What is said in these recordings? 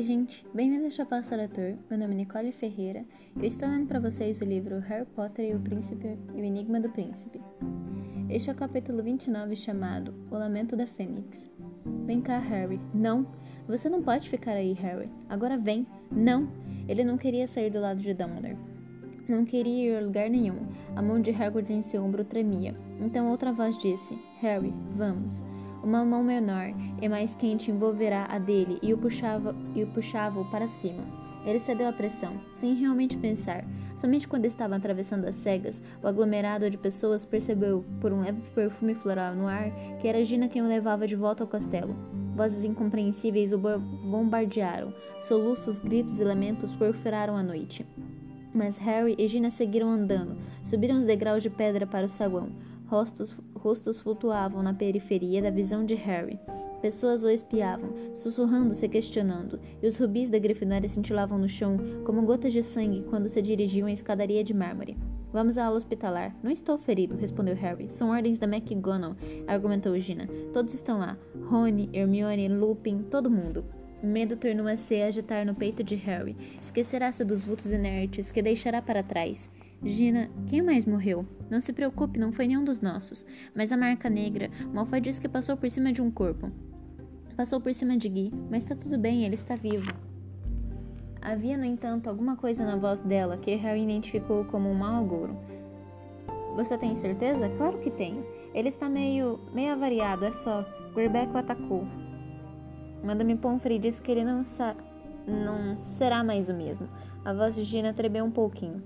Oi, gente! Bem-vindo ao Chapéu Leitor. Meu nome é Nicole Ferreira e eu estou lendo para vocês o livro Harry Potter e o Príncipe e o Enigma do Príncipe. Este é o capítulo 29 chamado O Lamento da Fênix. Vem cá, Harry. Não! Você não pode ficar aí, Harry. Agora vem! Não! Ele não queria sair do lado de Dumbledore. Não queria ir a lugar nenhum. A mão de Hagrid em seu ombro tremia. Então outra voz disse: Harry, vamos. Uma mão menor e mais quente envolverá a dele e o puxava e o puxava para cima. Ele cedeu à pressão, sem realmente pensar. Somente quando estavam atravessando as cegas, o aglomerado de pessoas percebeu, por um leve perfume floral no ar, que era Gina quem o levava de volta ao castelo. Vozes incompreensíveis o bombardearam. Soluços, gritos e lamentos perfuraram a noite. Mas Harry e Gina seguiram andando, subiram os degraus de pedra para o saguão. Rostos, rostos flutuavam na periferia da visão de Harry. Pessoas o espiavam, sussurrando-se questionando, e os rubis da Grifinória cintilavam no chão como gotas de sangue quando se dirigiam à escadaria de mármore. Vamos à ala hospitalar. Não estou ferido, respondeu Harry. São ordens da McGonagall, argumentou Gina. Todos estão lá. Rony, Hermione, Lupin, todo mundo. O medo tornou-se agitar no peito de Harry. Esquecerá-se dos vultos inertes que deixará para trás. Gina, quem mais morreu? Não se preocupe, não foi nenhum dos nossos. Mas a marca negra, Malfoy disse que passou por cima de um corpo. Passou por cima de Gui, mas está tudo bem, ele está vivo. Havia, no entanto, alguma coisa na voz dela que Harry identificou como um mau agouro. Você tem certeza? Claro que tenho. Ele está meio. meio avariado, é só. Greyback o atacou. Madame Pomfrey disse que ele não, sa... não será mais o mesmo. A voz de Gina tremeu um pouquinho.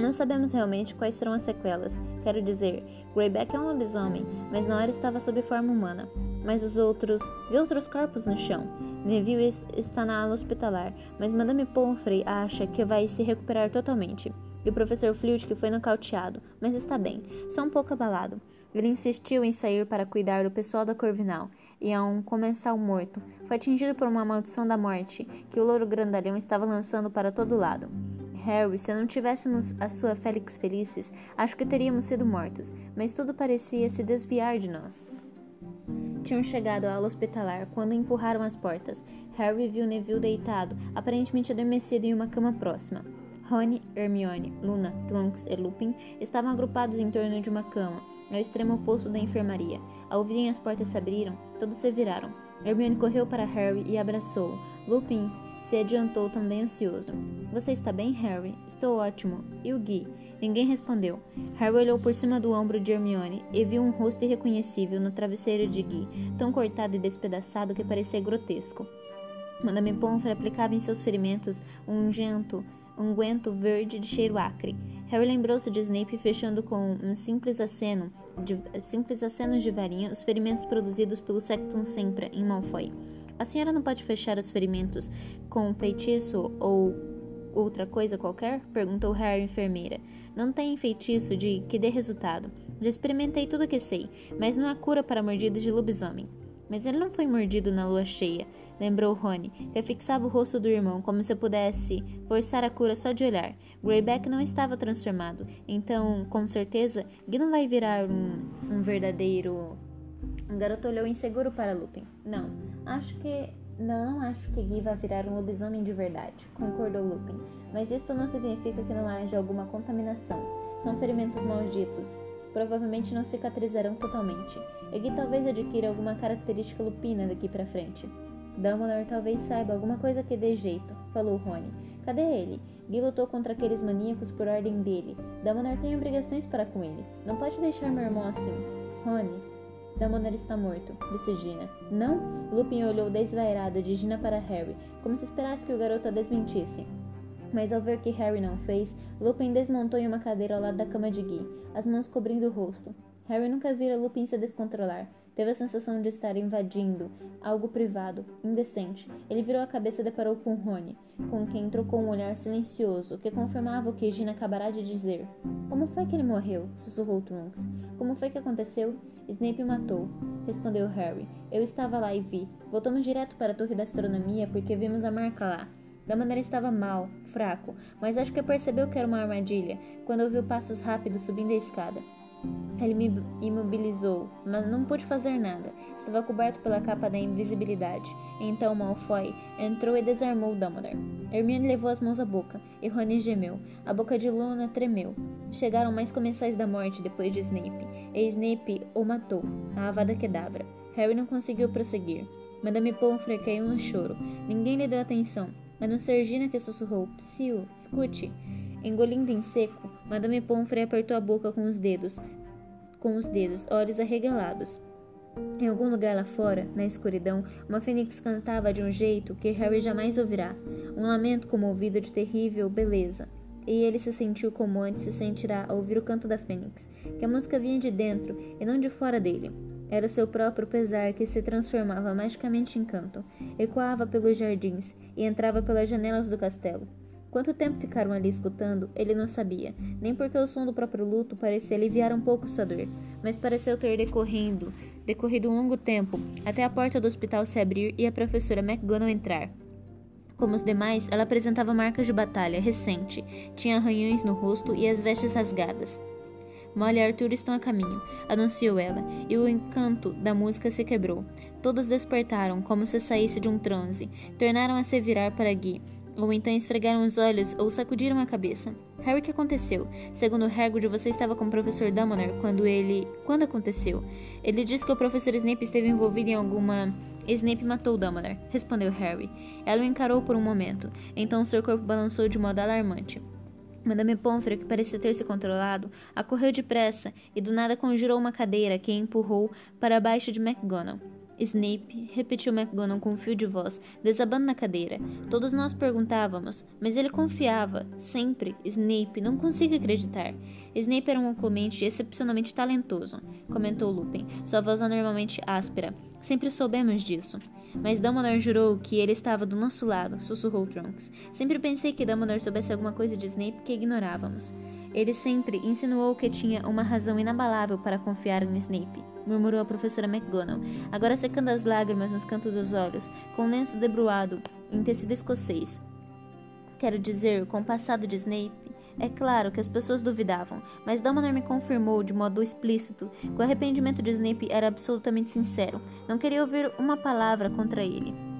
Não sabemos realmente quais serão as sequelas. Quero dizer, Greyback é um lobisomem, mas na hora estava sob forma humana. Mas os outros. Vi outros corpos no chão. Neville está na ala hospitalar, mas Madame Pomfrey acha que vai se recuperar totalmente. E o professor que foi nocauteado, mas está bem, só um pouco abalado. Ele insistiu em sair para cuidar do pessoal da Corvinal, e a um comensal morto. Foi atingido por uma maldição da morte que o louro grandalhão estava lançando para todo lado. Harry, se não tivéssemos a sua Félix Felices, acho que teríamos sido mortos, mas tudo parecia se desviar de nós. Tinham chegado ala hospitalar quando empurraram as portas. Harry viu Neville deitado, aparentemente adormecido em uma cama próxima. Rony, Hermione, Luna, Trunks e Lupin estavam agrupados em torno de uma cama, ao extremo oposto da enfermaria. Ao ouvirem as portas se abriram, todos se viraram. Hermione correu para Harry e abraçou. Lupin se adiantou também ansioso. Você está bem, Harry? Estou ótimo. E o Gui? Ninguém respondeu. Harry olhou por cima do ombro de Hermione e viu um rosto irreconhecível no travesseiro de Gui, tão cortado e despedaçado que parecia grotesco. Madame Pomfrey aplicava em seus ferimentos um ungento, unguento verde de cheiro acre. Harry lembrou-se de Snape fechando com um simples aceno de, simples acenos de varinha os ferimentos produzidos pelo Sectum Sempra em Malfoy. A senhora não pode fechar os ferimentos com um feitiço ou outra coisa qualquer? perguntou Harry à enfermeira. Não tem feitiço de que dê resultado. Já experimentei tudo o que sei, mas não há cura para mordidas de lobisomem. Mas ele não foi mordido na lua cheia, lembrou Rony, que fixava o rosto do irmão como se pudesse forçar a cura só de olhar. Greyback não estava transformado, então, com certeza, Gui vai virar um, um verdadeiro o garoto olhou inseguro para Lupin. Não, acho que. Não, acho que Gui vai virar um lobisomem de verdade, concordou Lupin. Mas isto não significa que não haja alguma contaminação. São ferimentos malditos. Provavelmente não cicatrizarão totalmente. E Gui talvez adquira alguma característica lupina daqui para frente. Dumbledore talvez saiba alguma coisa que dê jeito, falou Rony. Cadê ele? Gui lutou contra aqueles maníacos por ordem dele. Dumbledore tem obrigações para com ele. Não pode deixar meu irmão assim. Rony, Dumbledore está morto, disse Gina. Não? Lupin olhou desvairado de Gina para Harry, como se esperasse que o garoto a desmentisse. Mas ao ver que Harry não fez, Lupin desmontou em uma cadeira ao lado da cama de Guy, as mãos cobrindo o rosto. Harry nunca vira Lupin se descontrolar. Teve a sensação de estar invadindo algo privado, indecente. Ele virou a cabeça e deparou com Rony, com quem trocou um olhar silencioso, que confirmava o que Gina acabara de dizer. Como foi que ele morreu? sussurrou Trunks. Como foi que aconteceu? Snape matou, respondeu Harry. Eu estava lá e vi. Voltamos direto para a torre da astronomia porque vimos a marca lá. Da maneira estava mal, fraco, mas acho que percebeu que era uma armadilha quando ouviu passos rápidos subindo a escada. Ele me imobilizou, mas não pude fazer nada. Estava coberto pela capa da invisibilidade. Então Malfoy entrou e desarmou Dumbledore. Hermione levou as mãos à boca, e Rony gemeu. A boca de Luna tremeu. Chegaram mais comensais da morte depois de Snape, e Snape o matou, a Avada Kedavra. Harry não conseguiu prosseguir. Madame Pomfrey caiu no choro. Ninguém lhe deu atenção, mas no Sergina que sussurrou: Psiu, escute. Engolindo em seco, Madame Pomfrey apertou a boca com os dedos, com os dedos, olhos arregalados. Em algum lugar lá fora, na escuridão, uma fênix cantava de um jeito que Harry jamais ouvirá, um lamento comovido de terrível beleza. E ele se sentiu como antes se sentirá ao ouvir o canto da fênix, que a música vinha de dentro e não de fora dele. Era seu próprio pesar que se transformava magicamente em canto, ecoava pelos jardins e entrava pelas janelas do castelo. Quanto tempo ficaram ali escutando, ele não sabia, nem porque o som do próprio luto parecia aliviar um pouco sua dor, mas pareceu ter decorrendo, decorrido um longo tempo, até a porta do hospital se abrir e a professora McGonagall entrar. Como os demais, ela apresentava marcas de batalha recente, tinha arranhões no rosto e as vestes rasgadas. Molly e Arthur estão a caminho, anunciou ela, e o encanto da música se quebrou. Todos despertaram, como se saísse de um transe, tornaram a se virar para Guy, ou então esfregaram os olhos ou sacudiram a cabeça. Harry, o que aconteceu? Segundo Hagrid, você estava com o professor Dumbledore quando ele... Quando aconteceu? Ele disse que o professor Snape esteve envolvido em alguma... Snape matou Dumbledore, respondeu Harry. Ela o encarou por um momento, então seu corpo balançou de modo alarmante. Madame Pomfrey, que parecia ter se controlado, acorreu depressa e do nada conjurou uma cadeira que empurrou para baixo de McGonagall. Snape, repetiu McGonagall com um fio de voz, desabando na cadeira. Todos nós perguntávamos, mas ele confiava. Sempre. Snape, não consigo acreditar. Snape era um oculmente excepcionalmente talentoso, comentou Lupin, sua voz anormalmente áspera. Sempre soubemos disso. Mas Dumbledore jurou que ele estava do nosso lado, sussurrou Trunks. Sempre pensei que Dumbledore soubesse alguma coisa de Snape que ignorávamos. Ele sempre insinuou que tinha uma razão inabalável para confiar em Snape, murmurou a professora McGonagall, agora secando as lágrimas nos cantos dos olhos, com um lenço debruado em tecido escocês. Quero dizer, com o passado de Snape, é claro que as pessoas duvidavam, mas Dumbledore me confirmou de modo explícito que o arrependimento de Snape era absolutamente sincero. Não queria ouvir uma palavra contra ele.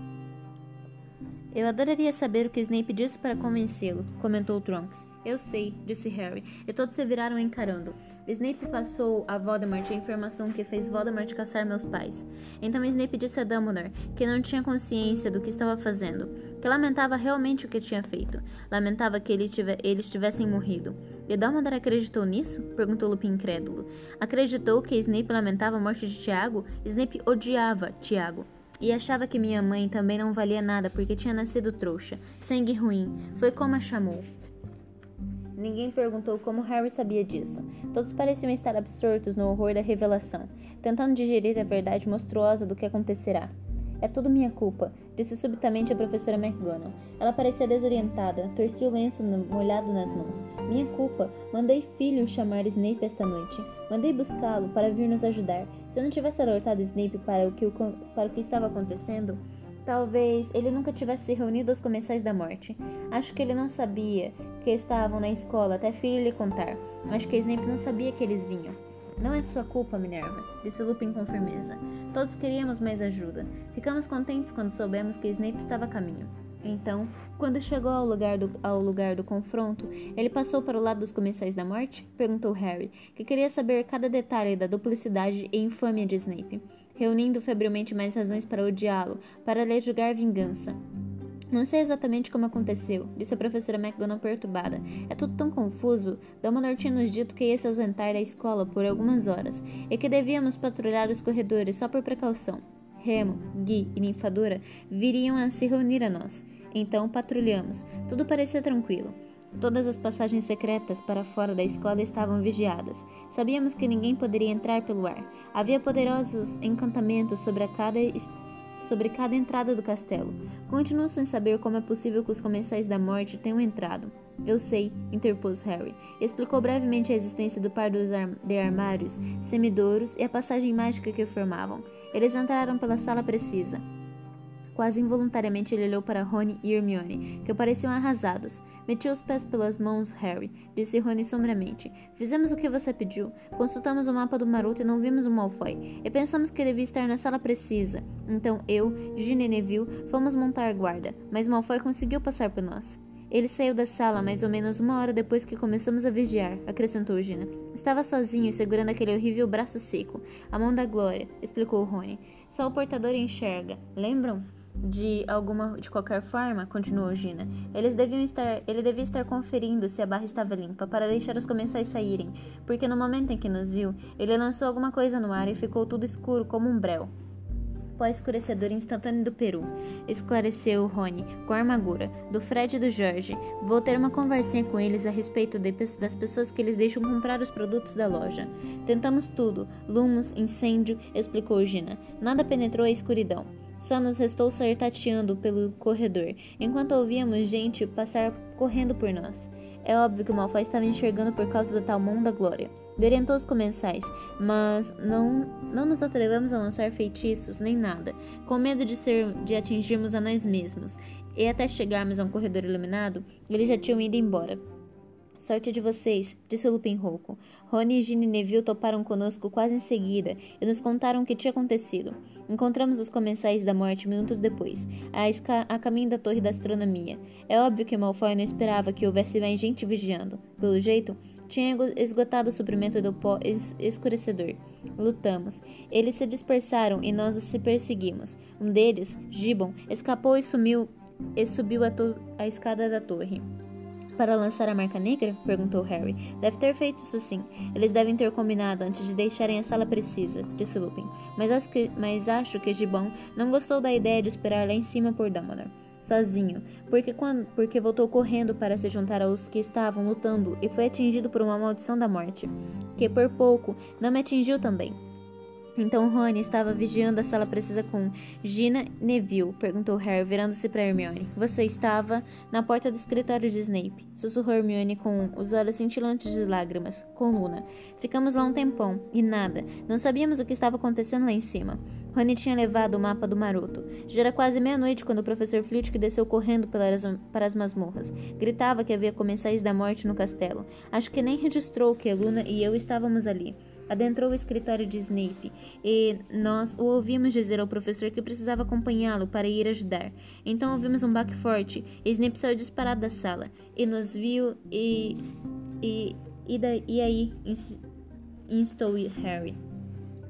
Eu adoraria saber o que Snape disse para convencê-lo, comentou Trunks. Eu sei, disse Harry, e todos se viraram encarando. Snape passou a Voldemort a informação que fez Voldemort caçar meus pais. Então Snape disse a Dumbledore que não tinha consciência do que estava fazendo, que lamentava realmente o que tinha feito. Lamentava que eles, eles tivessem morrido. E Dumbledore acreditou nisso? Perguntou Lupin incrédulo. Acreditou que Snape lamentava a morte de Tiago? Snape odiava Tiago e achava que minha mãe também não valia nada porque tinha nascido trouxa. Sangue ruim. Foi como a chamou. Ninguém perguntou como Harry sabia disso. Todos pareciam estar absortos no horror da revelação, tentando digerir a verdade monstruosa do que acontecerá. É tudo minha culpa, disse subitamente a professora McGonagall. Ela parecia desorientada, torcia o lenço molhado nas mãos. Minha culpa. Mandei filho chamar Snape esta noite. Mandei buscá-lo para vir nos ajudar. Se eu não tivesse alertado Snape para o que, para o que estava acontecendo, talvez ele nunca tivesse se reunido aos comensais da morte. Acho que ele não sabia que estavam na escola até filho lhe contar. Acho que Snape não sabia que eles vinham. Não é sua culpa, Minerva, disse Lupin com firmeza. Todos queríamos mais ajuda. Ficamos contentes quando soubemos que Snape estava a caminho. Então, quando chegou ao lugar, do, ao lugar do confronto, ele passou para o lado dos comensais da morte? Perguntou Harry, que queria saber cada detalhe da duplicidade e infâmia de Snape, reunindo febrilmente mais razões para odiá-lo, para lhe julgar vingança. Não sei exatamente como aconteceu, disse a professora McGonagall perturbada. É tudo tão confuso. Dumbledore tinha nos dito que ia se ausentar da escola por algumas horas e que devíamos patrulhar os corredores só por precaução. Remo, Gui e Ninfadora viriam a se reunir a nós. Então patrulhamos. Tudo parecia tranquilo. Todas as passagens secretas para fora da escola estavam vigiadas. Sabíamos que ninguém poderia entrar pelo ar. Havia poderosos encantamentos sobre cada sobre cada entrada do castelo. Continuo sem saber como é possível que os comensais da morte tenham entrado. Eu sei, interpôs Harry. Explicou brevemente a existência do par dos ar de armários, semidouros e a passagem mágica que formavam. Eles entraram pela sala precisa. Quase involuntariamente ele olhou para Rony e Hermione, que pareciam arrasados. Meti os pés pelas mãos, Harry, disse Rony sombriamente. Fizemos o que você pediu. Consultamos o mapa do Maroto e não vimos o Malfoy. E pensamos que devia estar na sala precisa. Então eu, Ginny e Neville fomos montar guarda, mas Malfoy conseguiu passar por nós. Ele saiu da sala mais ou menos uma hora depois que começamos a vigiar, acrescentou Gina. Estava sozinho, segurando aquele horrível braço seco. A mão da Glória, explicou Rony. Só o portador enxerga. Lembram? De alguma, de qualquer forma, continuou Gina, eles deviam estar, ele devia estar conferindo se a barra estava limpa para deixar os comensais saírem, porque no momento em que nos viu, ele lançou alguma coisa no ar e ficou tudo escuro como um breu pó escurecedor instantâneo do Peru, esclareceu Rony, com a armadura, do Fred e do Jorge. Vou ter uma conversinha com eles a respeito de, das pessoas que eles deixam comprar os produtos da loja. Tentamos tudo, lumos, incêndio, explicou Gina. Nada penetrou a escuridão. Só nos restou sair tateando pelo corredor, enquanto ouvíamos gente passar correndo por nós. É óbvio que o Malfoy estava enxergando por causa da tal mão da glória. Ele orientou os comensais, mas não, não nos atrevemos a lançar feitiços nem nada, com medo de, ser, de atingirmos a nós mesmos. E até chegarmos a um corredor iluminado, eles já tinham ido embora. Sorte de vocês, disse Lupin rouco. Rony, e Neville toparam conosco quase em seguida e nos contaram o que tinha acontecido. Encontramos os comensais da morte minutos depois, a, a caminho da torre da astronomia. É óbvio que Malfoy não esperava que houvesse mais gente vigiando. Pelo jeito, tinha esgotado o suprimento do pó es escurecedor. Lutamos. Eles se dispersaram e nós os perseguimos. Um deles, Gibbon, escapou e sumiu e subiu a, a escada da torre. Para lançar a marca negra? perguntou Harry. Deve ter feito isso sim. Eles devem ter combinado antes de deixarem a sala precisa, disse Lupin. Mas acho que, mas acho que Gibbon não gostou da ideia de esperar lá em cima por Dumbledore. Sozinho, porque, quando, porque voltou correndo para se juntar aos que estavam lutando e foi atingido por uma maldição da morte, que por pouco não me atingiu também. Então Rony estava vigiando a sala precisa com Gina Neville, perguntou Harry, virando-se para Hermione. Você estava na porta do escritório de Snape, sussurrou Hermione com os olhos cintilantes de lágrimas, com Luna. Ficamos lá um tempão, e nada. Não sabíamos o que estava acontecendo lá em cima. Rony tinha levado o mapa do maroto. Já era quase meia-noite quando o professor Flitwick desceu correndo pelas, para as masmorras. Gritava que havia comensais da morte no castelo. Acho que nem registrou que Luna e eu estávamos ali adentrou o escritório de Snape e nós o ouvimos dizer ao professor que precisava acompanhá-lo para ir ajudar. Então ouvimos um baque forte e Snape saiu disparado da sala e nos viu e. e. e, da, e aí instou Harry.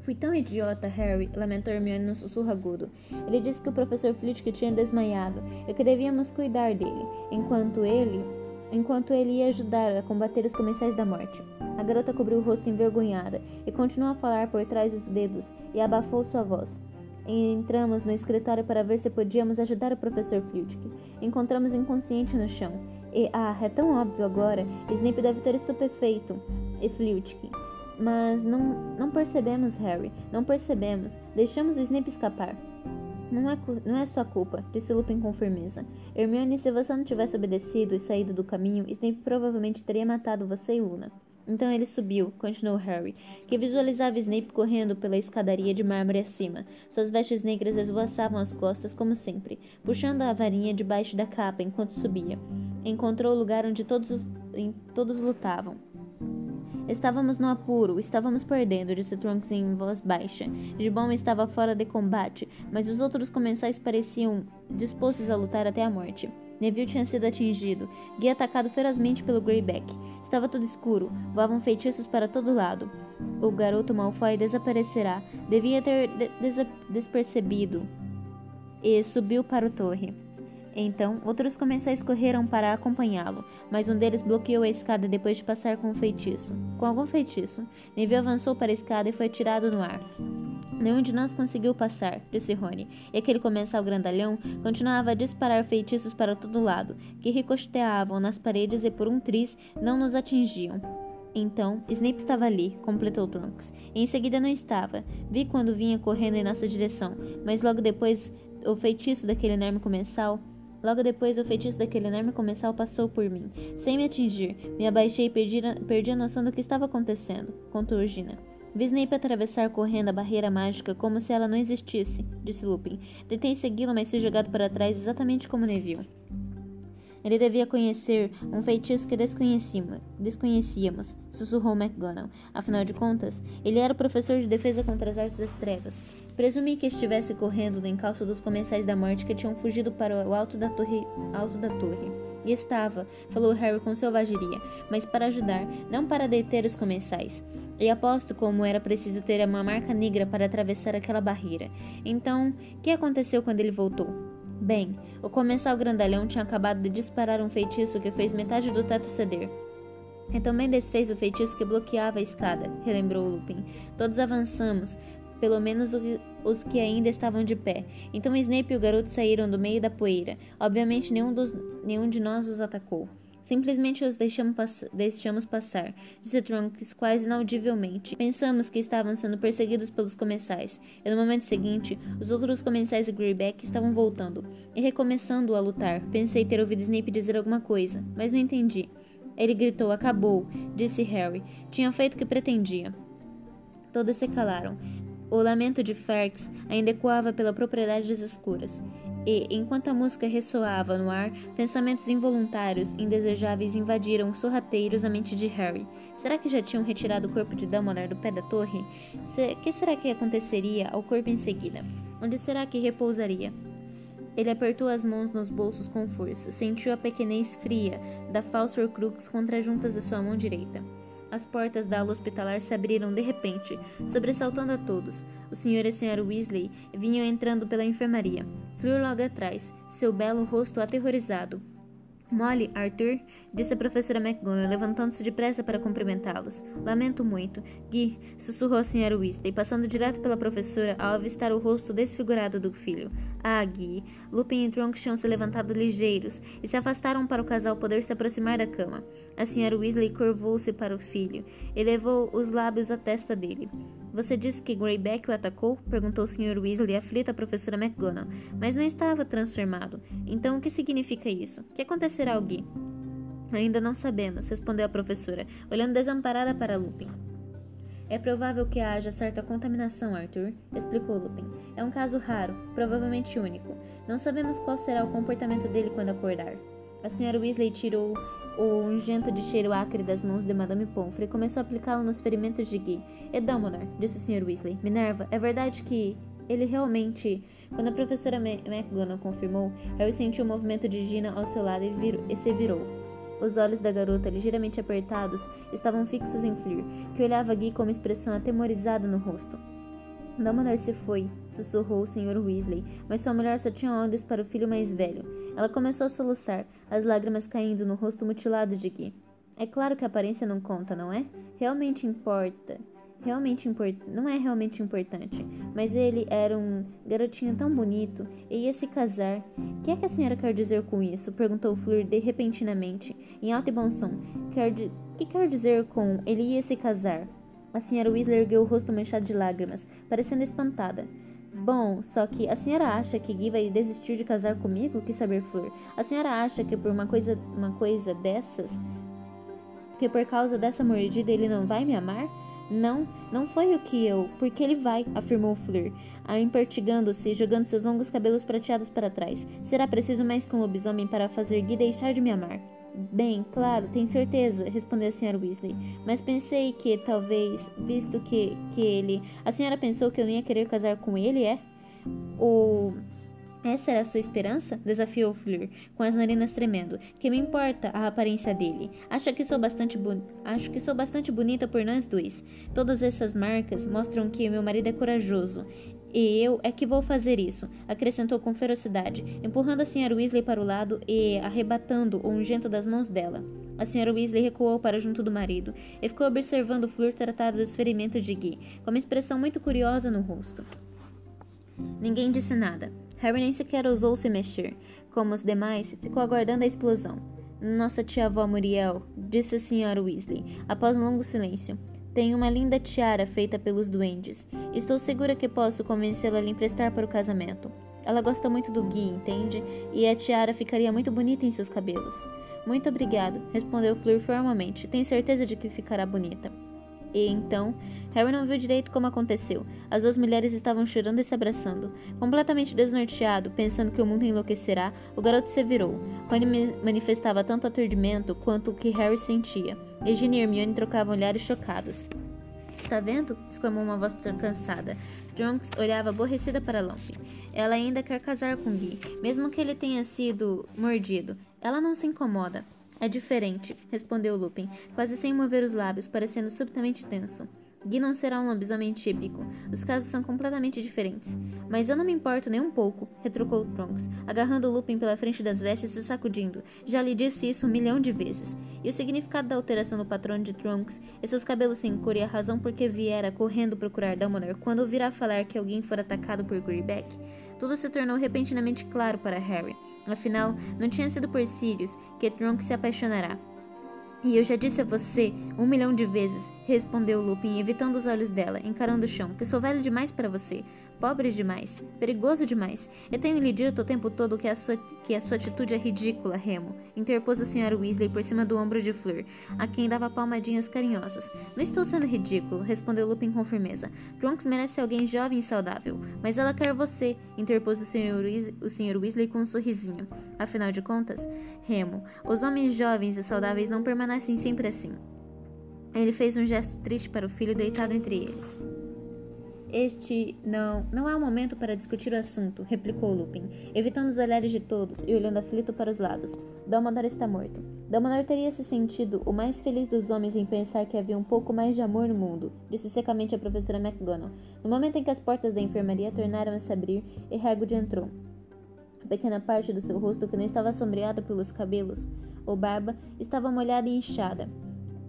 Fui tão idiota, Harry, lamentou Hermione num sussurro agudo. Ele disse que o professor Flitwick tinha desmaiado e que devíamos cuidar dele, enquanto ele enquanto ele ia ajudar a combater os comensais da morte. A garota cobriu o rosto envergonhada e continuou a falar por trás dos dedos e abafou sua voz. Entramos no escritório para ver se podíamos ajudar o professor Flitwick. Encontramos inconsciente no chão. E, ah, é tão óbvio agora. Snape deve ter estupefeito. E Flitwick. Mas não, não percebemos, Harry. Não percebemos. Deixamos o Snape escapar. Não é, não é sua culpa, disse Lupin com firmeza. Hermione, se você não tivesse obedecido e saído do caminho, Snape provavelmente teria matado você e Luna. Então ele subiu, continuou Harry, que visualizava Snape correndo pela escadaria de mármore acima. Suas vestes negras esvoaçavam as costas, como sempre, puxando a varinha debaixo da capa enquanto subia. Encontrou o lugar onde todos, os, todos lutavam. Estávamos no apuro, estávamos perdendo, disse Trunks em voz baixa. Gibon estava fora de combate, mas os outros comensais pareciam dispostos a lutar até a morte. Neville tinha sido atingido, Guia atacado ferozmente pelo Greyback. Estava tudo escuro, voavam feitiços para todo lado. O garoto Malfoy desaparecerá. Devia ter de despercebido. E subiu para a torre. Então, outros comensais correram para acompanhá-lo, mas um deles bloqueou a escada depois de passar com um feitiço. Com algum feitiço, Neville avançou para a escada e foi tirado no ar. Nenhum de nós conseguiu passar, disse Rony, e aquele comensal grandalhão continuava a disparar feitiços para todo lado, que ricocheteavam nas paredes e por um triz não nos atingiam. Então, Snape estava ali, completou Trunks. Em seguida não estava. Vi quando vinha correndo em nossa direção, mas logo depois o feitiço daquele enorme comensal Logo depois, o feitiço daquele enorme comensal passou por mim, sem me atingir. Me abaixei e perdi, perdi a noção do que estava acontecendo, contou Gina. Vi Snape atravessar correndo a barreira mágica como se ela não existisse, disse Lupin. Tentei segui-lo, mas fui jogado para trás exatamente como Neville. Ele devia conhecer um feitiço que desconhecíamos, sussurrou McGonagall. Afinal de contas, ele era o professor de defesa contra as artes das trevas. Presumi que estivesse correndo no encalço dos comensais da morte que tinham fugido para o alto da torre. Alto da torre. E estava, falou Harry com selvageria, mas para ajudar, não para deter os comensais. E aposto como era preciso ter uma marca negra para atravessar aquela barreira. Então, o que aconteceu quando ele voltou? Bem, o comensal grandalhão tinha acabado de disparar um feitiço que fez metade do teto ceder. E também desfez o feitiço que bloqueava a escada, relembrou Lupin. Todos avançamos, pelo menos os que ainda estavam de pé. Então Snape e o garoto saíram do meio da poeira. Obviamente nenhum, dos, nenhum de nós os atacou. Simplesmente os deixamos, pass deixamos passar, disse Trunks quase inaudivelmente. Pensamos que estavam sendo perseguidos pelos comensais, e no momento seguinte, os outros comensais de Greyback estavam voltando e recomeçando a lutar. Pensei ter ouvido Snape dizer alguma coisa, mas não entendi. Ele gritou: Acabou, disse Harry. Tinha feito o que pretendia. Todos se calaram. O lamento de Ferx ainda ecoava pela propriedade das escuras e, enquanto a música ressoava no ar, pensamentos involuntários, indesejáveis invadiram sorrateiros a mente de Harry. Será que já tinham retirado o corpo de Dumbledore do pé da torre? O que será que aconteceria ao corpo em seguida? Onde será que repousaria? Ele apertou as mãos nos bolsos com força, sentiu a pequenez fria da falsa Horcrux contra as juntas de sua mão direita. As portas da ala hospitalar se abriram de repente, sobressaltando a todos. O senhor e a senhora Weasley vinham entrando pela enfermaria. Fleur logo atrás, seu belo rosto aterrorizado. Molly, Arthur, disse a professora McGonagall, levantando-se depressa para cumprimentá-los. Lamento muito. Gui, sussurrou a senhora Weasley, passando direto pela professora ao avistar o rosto desfigurado do filho. Ah, Gui. Lupin e Trunks tinham se levantado ligeiros e se afastaram para o casal poder se aproximar da cama. A senhora Weasley curvou-se para o filho e levou os lábios à testa dele. Você disse que Greyback o atacou? Perguntou o Sr. Weasley, aflito à professora McGonagall. Mas não estava transformado. Então, o que significa isso? O que acontecerá ao Gui? Ainda não sabemos, respondeu a professora, olhando desamparada para Lupin. É provável que haja certa contaminação, Arthur, explicou Lupin. É um caso raro, provavelmente único. Não sabemos qual será o comportamento dele quando acordar. A senhora Weasley tirou o ungento de cheiro acre das mãos de Madame Pomfrey começou a aplicá-lo nos ferimentos de Guy. E Dumbledore, disse o Sr. Weasley. Minerva, é verdade que ele realmente... Quando a professora McGonagall confirmou, Harry sentiu o movimento de Gina ao seu lado e, virou, e se virou. Os olhos da garota, ligeiramente apertados, estavam fixos em Fleur, que olhava Guy com uma expressão atemorizada no rosto. Dumbledore se foi, sussurrou o Sr. Weasley, mas sua mulher só tinha olhos para o filho mais velho. Ela começou a soluçar, as lágrimas caindo no rosto mutilado de Guy. É claro que a aparência não conta, não é? Realmente importa. Realmente import... não é realmente importante. Mas ele era um garotinho tão bonito e ia se casar. O que é que a senhora quer dizer com isso? perguntou Fleur de repentinamente, em alto e bom som. Quer di... que quer dizer com ele ia se casar? A senhora Weasley ergueu o rosto manchado de lágrimas, parecendo espantada. Bom, só que a senhora acha que Gui vai desistir de casar comigo? Quis saber Flor. A senhora acha que por uma coisa, uma coisa dessas, que por causa dessa mordida ele não vai me amar? Não, não foi o que eu, porque ele vai, afirmou Fleur, impertigando-se, jogando seus longos cabelos prateados para trás. Será preciso mais que um lobisomem para fazer Gui deixar de me amar. Bem, claro, tenho certeza, respondeu a senhora Weasley. Mas pensei que, talvez, visto que, que ele. A senhora pensou que eu não ia querer casar com ele, é? Ou. Essa era a sua esperança? Desafiou Fleur, com as narinas tremendo. Que me importa a aparência dele? Acho que sou bastante acho que sou bastante bonita por nós dois. Todas essas marcas mostram que meu marido é corajoso. E eu é que vou fazer isso, acrescentou com ferocidade, empurrando a Sra. Weasley para o lado e arrebatando o ungento das mãos dela. A Sra. Weasley recuou para junto do marido e ficou observando Fleur tratar dos ferimentos de Guy, com uma expressão muito curiosa no rosto. Ninguém disse nada. Harry nem sequer ousou se mexer. Como os demais, ficou aguardando a explosão. Nossa tia-avó Muriel, disse a Sra. Weasley, após um longo silêncio. Tenho uma linda tiara feita pelos duendes. Estou segura que posso convencê-la a lhe emprestar para o casamento. Ela gosta muito do Gui, entende? E a tiara ficaria muito bonita em seus cabelos. Muito obrigado, respondeu Fleur formalmente. Tenho certeza de que ficará bonita. E então, Harry não viu direito como aconteceu. As duas mulheres estavam chorando e se abraçando. Completamente desnorteado, pensando que o mundo enlouquecerá, o garoto se virou. Rony manifestava tanto aturdimento quanto o que Harry sentia. E Ginny e Hermione trocavam olhares chocados. Está vendo? exclamou uma voz cansada. Trunks olhava aborrecida para Lumpy. Ela ainda quer casar com Gui, mesmo que ele tenha sido mordido. Ela não se incomoda. É diferente, respondeu Lupin, quase sem mover os lábios, parecendo subitamente tenso. Gui não será um lobisomem típico. Os casos são completamente diferentes. Mas eu não me importo nem um pouco, retrucou Trunks, agarrando Lupin pela frente das vestes e sacudindo. Já lhe disse isso um milhão de vezes. E o significado da alteração no patrono de Trunks e seus cabelos sem cor e a razão por que viera correndo procurar Dumbledore quando ouvirá falar que alguém for atacado por Greyback, tudo se tornou repentinamente claro para Harry. Afinal, não tinha sido por Sirius que Trunks se apaixonará. E eu já disse a você um milhão de vezes, respondeu Lupin, evitando os olhos dela, encarando o chão, que sou velho demais para você. Pobre demais, perigoso demais. Eu tenho lhe dito o tempo todo que a sua, que a sua atitude é ridícula, Remo, interpôs a senhora Weasley por cima do ombro de Fleur, a quem dava palmadinhas carinhosas. Não estou sendo ridículo, respondeu Lupin com firmeza. Trunks merece alguém jovem e saudável, mas ela quer você, interpôs o senhor, o senhor Weasley com um sorrisinho. Afinal de contas, Remo, os homens jovens e saudáveis não permanecem sempre assim. Ele fez um gesto triste para o filho deitado entre eles. Este não, não é o momento para discutir o assunto, replicou Lupin, evitando os olhares de todos e olhando aflito para os lados. Dumbledore está morto. Dumbledore teria se sentido o mais feliz dos homens em pensar que havia um pouco mais de amor no mundo, disse secamente a professora McGonagall, no momento em que as portas da enfermaria tornaram a se abrir e Hagrid entrou. A pequena parte do seu rosto que não estava sombreada pelos cabelos ou barba estava molhada e inchada.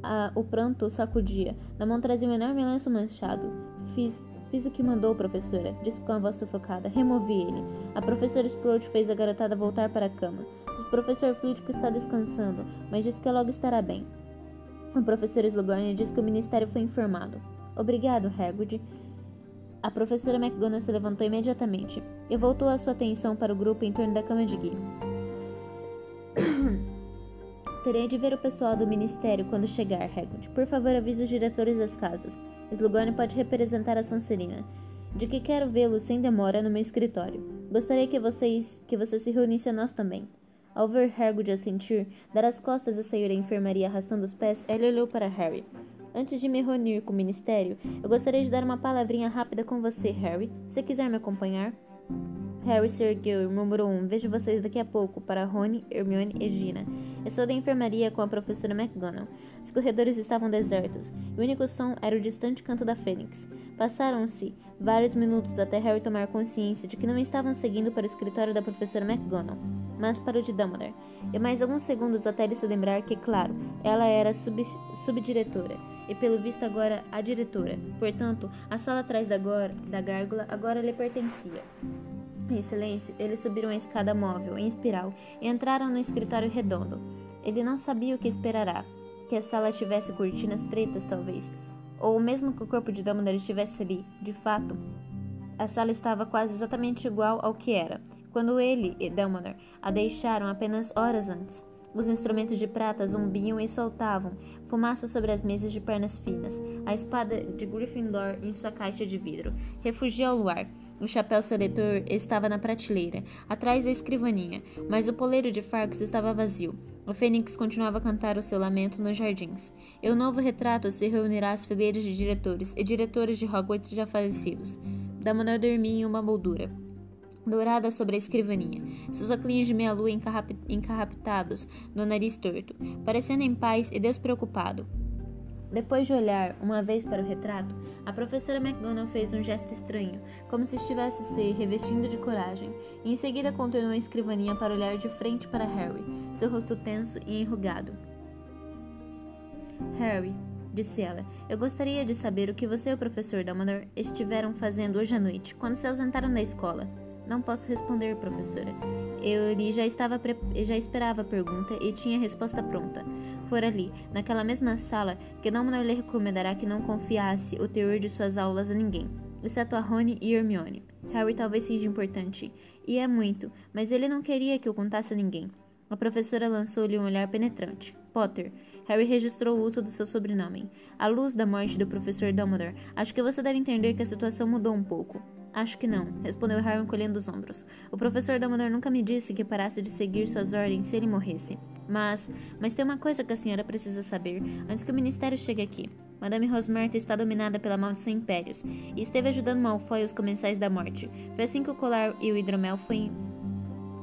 A, o pranto sacudia. Na mão trazia um enorme lenço manchado. Fiz Fiz o que mandou, professora, disse com a voz sufocada. Removi ele. A professora Sprout fez a garotada voltar para a cama. O professor Flitwick está descansando, mas disse que logo estará bem. O professor Slughorn disse que o ministério foi informado. Obrigado, Hagrid. A professora McGonagall se levantou imediatamente e voltou a sua atenção para o grupo em torno da cama de Guy. Terei de ver o pessoal do ministério quando chegar, Hagrid. Por favor, avise os diretores das casas. Slughorn pode representar a Sonserina. De que quero vê-lo sem demora no meu escritório. Gostaria que vocês que você se reunisse a nós também. Ao ver Hagrid assentir, dar as costas e sair da enfermaria arrastando os pés, ele olhou para Harry. Antes de me reunir com o ministério, eu gostaria de dar uma palavrinha rápida com você, Harry. Se quiser me acompanhar. Harry se ergueu e murmurou um Vejo vocês daqui a pouco para Rony, Hermione e Gina. Eu sou da enfermaria com a professora McGonagall. Os corredores estavam desertos e o único som era o distante canto da Fênix. Passaram-se vários minutos até Harry tomar consciência de que não estavam seguindo para o escritório da professora McGonagall, mas para o de Dumbledore. E mais alguns segundos até ele se lembrar que, claro, ela era sub subdiretora e pelo visto agora a diretora. Portanto, a sala atrás da, da gárgula agora lhe pertencia. Em silêncio, eles subiram a escada móvel, em espiral, e entraram no escritório redondo. Ele não sabia o que esperará. Que a sala tivesse cortinas pretas, talvez. Ou mesmo que o corpo de Dumbledore estivesse ali, de fato. A sala estava quase exatamente igual ao que era, quando ele e Dumbledore a deixaram apenas horas antes. Os instrumentos de prata zumbiam e soltavam fumaça sobre as mesas de pernas finas. A espada de Gryffindor em sua caixa de vidro refugia ao luar. O chapéu seletor estava na prateleira, atrás da escrivaninha, mas o poleiro de Farcus estava vazio. O Fênix continuava a cantar o seu lamento nos jardins. E o novo retrato se reunirá às fileiras de diretores e diretores de Hogwarts já falecidos. Dumbledore dormia em uma moldura dourada sobre a escrivaninha, seus óculos de meia-lua encarraptados no nariz torto, parecendo em paz e despreocupado. Depois de olhar uma vez para o retrato, a professora McGonagall fez um gesto estranho, como se estivesse se revestindo de coragem, e em seguida continuou a escrivaninha para olhar de frente para Harry, seu rosto tenso e enrugado. Harry, disse ela, eu gostaria de saber o que você e o professor Dumbledore estiveram fazendo hoje à noite, quando se ausentaram da escola. Não posso responder, professora. Eu já estava já esperava a pergunta e tinha a resposta pronta. Fora ali, naquela mesma sala, que Dumbledore lhe recomendará que não confiasse o teor de suas aulas a ninguém, exceto a Rony e Hermione. Harry talvez seja importante, e é muito, mas ele não queria que eu contasse a ninguém. A professora lançou-lhe um olhar penetrante. Potter. Harry registrou o uso do seu sobrenome. À luz da morte do professor Dumbledore, acho que você deve entender que a situação mudou um pouco. Acho que não, respondeu Harry encolhendo os ombros. O professor Dumbledore nunca me disse que parasse de seguir suas ordens se ele morresse. Mas, mas tem uma coisa que a senhora precisa saber antes que o ministério chegue aqui. Madame Rosmerta está dominada pela maldição impérios e esteve ajudando Malfoy e os comensais da morte. Foi assim que o colar e o hidromel foi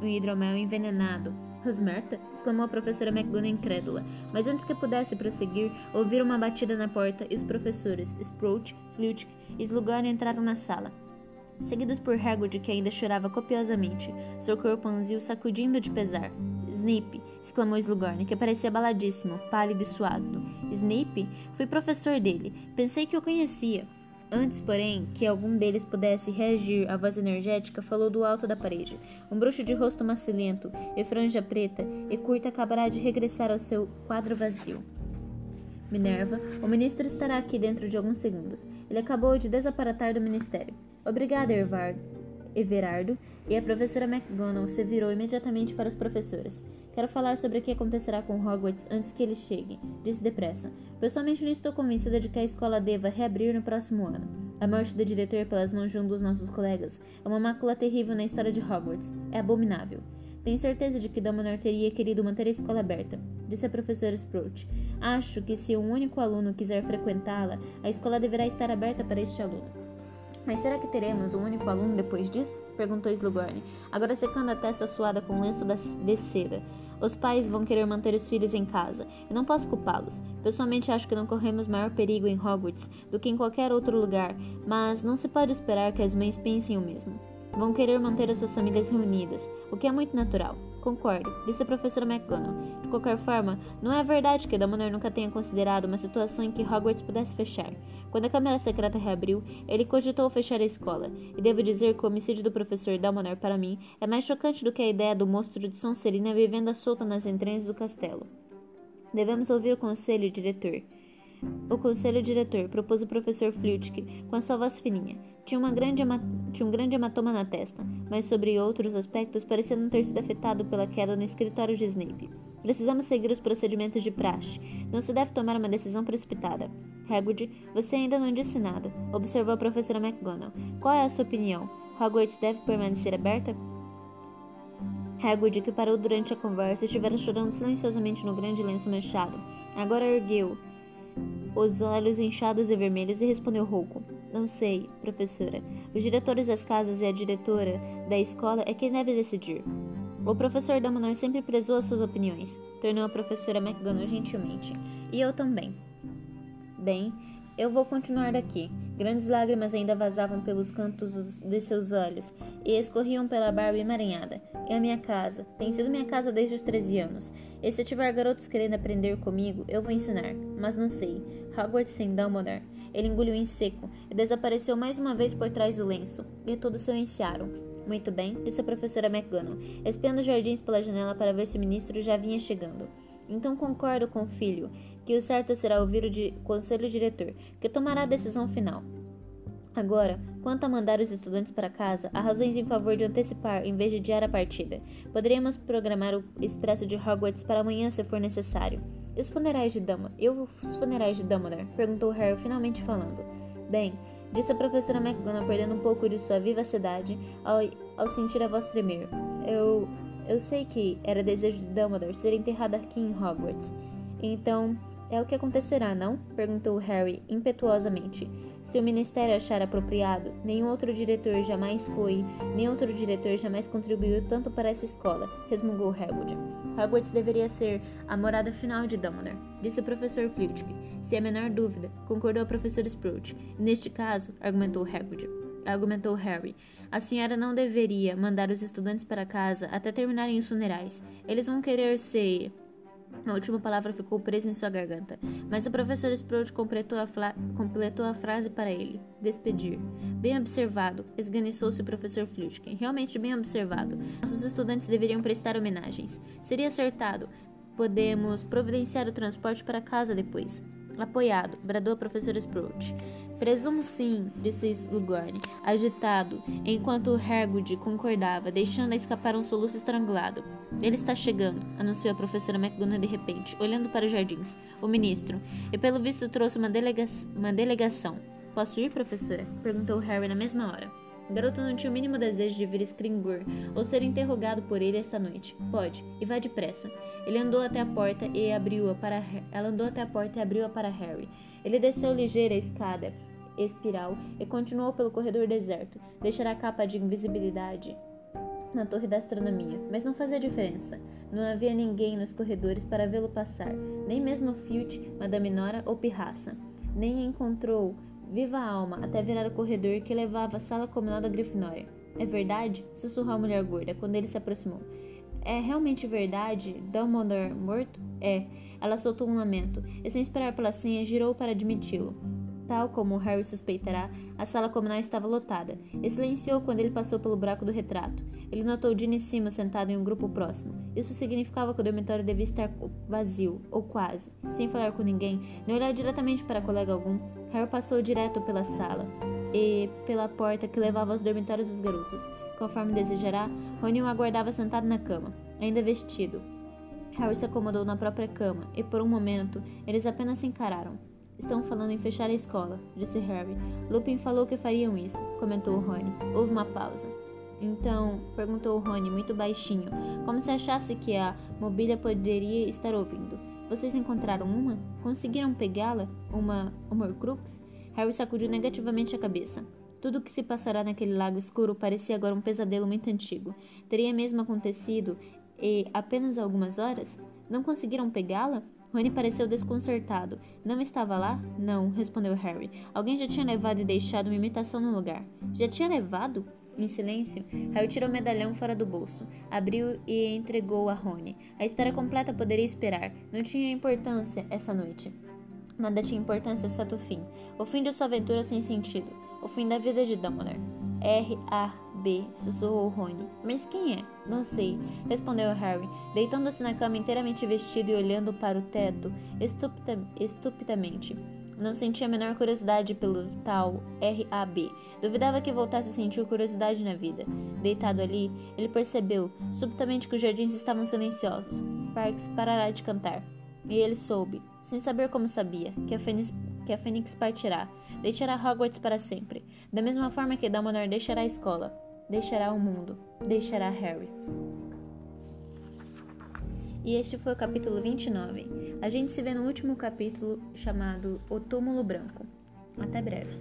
o hidromel envenenado. Rosmerta? exclamou a professora McGonagall incrédula, mas antes que pudesse prosseguir, ouviram uma batida na porta e os professores Sprout, Flitwick e Slughorn entraram na sala seguidos por Hagrid, que ainda chorava copiosamente, seu corpo anzio sacudindo de pesar. Snape! Exclamou Slughorn, que parecia abaladíssimo, pálido e suado. Snape? Fui professor dele. Pensei que o conhecia. Antes, porém, que algum deles pudesse reagir à voz energética, falou do alto da parede. Um bruxo de rosto macilento e franja preta e curta acabará de regressar ao seu quadro vazio. Minerva, o ministro estará aqui dentro de alguns segundos. Ele acabou de desaparatar do ministério. Obrigada, Everardo. E a professora McGonagall se virou imediatamente para os professores. Quero falar sobre o que acontecerá com Hogwarts antes que ele chegue, disse depressa. Pessoalmente não estou convencida de que a escola deva reabrir no próximo ano. A morte do diretor pelas mãos de um dos nossos colegas é uma mácula terrível na história de Hogwarts. É abominável. Tenho certeza de que Dumbledore teria querido manter a escola aberta, disse a professora Sprout. Acho que se um único aluno quiser frequentá-la, a escola deverá estar aberta para este aluno. Mas será que teremos um único aluno depois disso? perguntou Slughorn, agora secando a testa suada com um lenço de seda. Os pais vão querer manter os filhos em casa, e não posso culpá-los. Pessoalmente acho que não corremos maior perigo em Hogwarts do que em qualquer outro lugar, mas não se pode esperar que as mães pensem o mesmo. Vão querer manter as suas famílias reunidas, o que é muito natural. Concordo, disse a professora McGonagall. De qualquer forma, não é verdade que Dumbledore nunca tenha considerado uma situação em que Hogwarts pudesse fechar. Quando a Câmara Secreta reabriu, ele cogitou fechar a escola, e devo dizer que o homicídio do professor Dumbledore, para mim, é mais chocante do que a ideia do monstro de Sonserina vivendo solta nas entranhas do castelo. Devemos ouvir o conselho diretor. O conselho diretor propôs o professor Flitwick com a sua voz fininha. Tinha, grande tinha um grande hematoma na testa, mas sobre outros aspectos parecia não ter sido afetado pela queda no escritório de Snape. Precisamos seguir os procedimentos de praxe. Não se deve tomar uma decisão precipitada. Hagrid, você ainda não disse nada, observou a professora McGonagall. Qual é a sua opinião? Hogwarts deve permanecer aberta? Hagrid, que parou durante a conversa, estivera chorando silenciosamente no grande lenço manchado. Agora ergueu os olhos inchados e vermelhos e respondeu rouco: Não sei, professora. Os diretores das casas e a diretora da escola é quem deve decidir. O professor Dumbledore sempre prezou as suas opiniões, tornou a professora McGonagall gentilmente. E eu também. Bem, eu vou continuar daqui. Grandes lágrimas ainda vazavam pelos cantos de seus olhos e escorriam pela barba emaranhada. É a minha casa. Tem sido minha casa desde os 13 anos. E se tiver garotos querendo aprender comigo, eu vou ensinar. Mas não sei. Hogwarts sem Dumbledore. Ele engoliu em seco e desapareceu mais uma vez por trás do lenço. E todos silenciaram. Muito bem, disse a professora McGonagall, espiando os jardins pela janela para ver se o ministro já vinha chegando. Então concordo com o filho que o certo será ouvir o conselho diretor, que tomará a decisão final. Agora, quanto a mandar os estudantes para casa, há razões em favor de antecipar em vez de adiar a partida. Poderíamos programar o expresso de Hogwarts para amanhã se for necessário. E os funerais de Dumbledore? E os funerais de Dumbledore? Perguntou Harry, finalmente falando. Bem, disse a professora McGonagall, perdendo um pouco de sua vivacidade ao, ao sentir a voz tremer. Eu. Eu sei que era desejo de Dumbledore ser enterrado aqui em Hogwarts. Então, é o que acontecerá, não? perguntou Harry impetuosamente. Se o ministério achar apropriado, nenhum outro diretor jamais foi, nem outro diretor jamais contribuiu tanto para essa escola, resmungou Hagrid. Hogwarts deveria ser a morada final de Dumbledore, disse o professor Flitwick. Se a menor dúvida, concordou o professor Sprout. Neste caso, argumentou Hagrid, argumentou Harry, a senhora não deveria mandar os estudantes para casa até terminarem os funerais. Eles vão querer ser a última palavra ficou presa em sua garganta, mas o professor Sprout completou a, completou a frase para ele. Despedir. Bem observado, esganiçou-se o professor Flitwick. Realmente bem observado. Nossos estudantes deveriam prestar homenagens. Seria acertado. Podemos providenciar o transporte para casa depois. Apoiado, bradou a professora Sprout. Presumo sim, disse Slughorn, agitado, enquanto Hagrid concordava, deixando escapar um soluço estrangulado. Ele está chegando, anunciou a professora McGonagall de repente, olhando para os jardins. O ministro, e pelo visto trouxe uma, delega uma delegação. Posso ir, professora? perguntou Harry na mesma hora. O garoto não tinha o mínimo desejo de vir Scrimgur ou ser interrogado por ele esta noite. Pode, e vá depressa. Ele andou até a porta e abriu-a para Ela andou até a porta e abriu-a para Harry. Ele desceu ligeira a escada espiral e continuou pelo corredor deserto, deixar a capa de invisibilidade na torre da astronomia, mas não fazia diferença. Não havia ninguém nos corredores para vê-lo passar, nem mesmo Filch, Madame Nora ou Pirraça. Nem encontrou viva alma até virar o corredor que levava à sala comunal da Grifinória. É verdade? sussurrou a mulher gorda quando ele se aproximou. É realmente verdade? Dumbledore morto? É. Ela soltou um lamento e, sem esperar pela senha, girou para admiti-lo. Tal como Harry suspeitará, a sala comunal estava lotada e silenciou quando ele passou pelo buraco do retrato. Ele notou Ginny cima sentado em um grupo próximo. Isso significava que o dormitório devia estar vazio, ou quase. Sem falar com ninguém, nem olhar diretamente para colega algum, Harry passou direto pela sala e pela porta que levava aos dormitórios dos garotos. Conforme desejará, Rony o aguardava sentado na cama, ainda vestido. Harry se acomodou na própria cama e, por um momento, eles apenas se encararam. Estão falando em fechar a escola, disse Harry. Lupin falou que fariam isso, comentou Rony. Houve uma pausa. Então, perguntou Rony muito baixinho, como se achasse que a mobília poderia estar ouvindo. Vocês encontraram uma? Conseguiram pegá-la? Uma Horcrux? Harry sacudiu negativamente a cabeça. Tudo o que se passará naquele lago escuro parecia agora um pesadelo muito antigo. Teria mesmo acontecido e apenas algumas horas? Não conseguiram pegá-la? Rony pareceu desconcertado. Não estava lá? Não, respondeu Harry. Alguém já tinha levado e deixado uma imitação no lugar. Já tinha levado? Em silêncio, Harry tirou o medalhão fora do bolso, abriu e entregou a Rony. A história completa poderia esperar. Não tinha importância essa noite. Nada tinha importância exceto o fim. O fim de sua aventura sem sentido. O fim da vida de Dumbledore. R.A.B. sussurrou Rony. Mas quem é? Não sei, respondeu Harry, deitando-se na cama inteiramente vestido e olhando para o teto estupida estupidamente. Não sentia a menor curiosidade pelo tal R.A.B. Duvidava que voltasse a sentir curiosidade na vida. Deitado ali, ele percebeu subitamente que os jardins estavam silenciosos. Parks parará de cantar. E ele soube, sem saber como sabia, que a Fênix, que a Fênix partirá deixará Hogwarts para sempre, da mesma forma que Dumbledore deixará a escola, deixará o mundo, deixará Harry. E este foi o capítulo 29. A gente se vê no último capítulo chamado O Túmulo Branco. Até breve.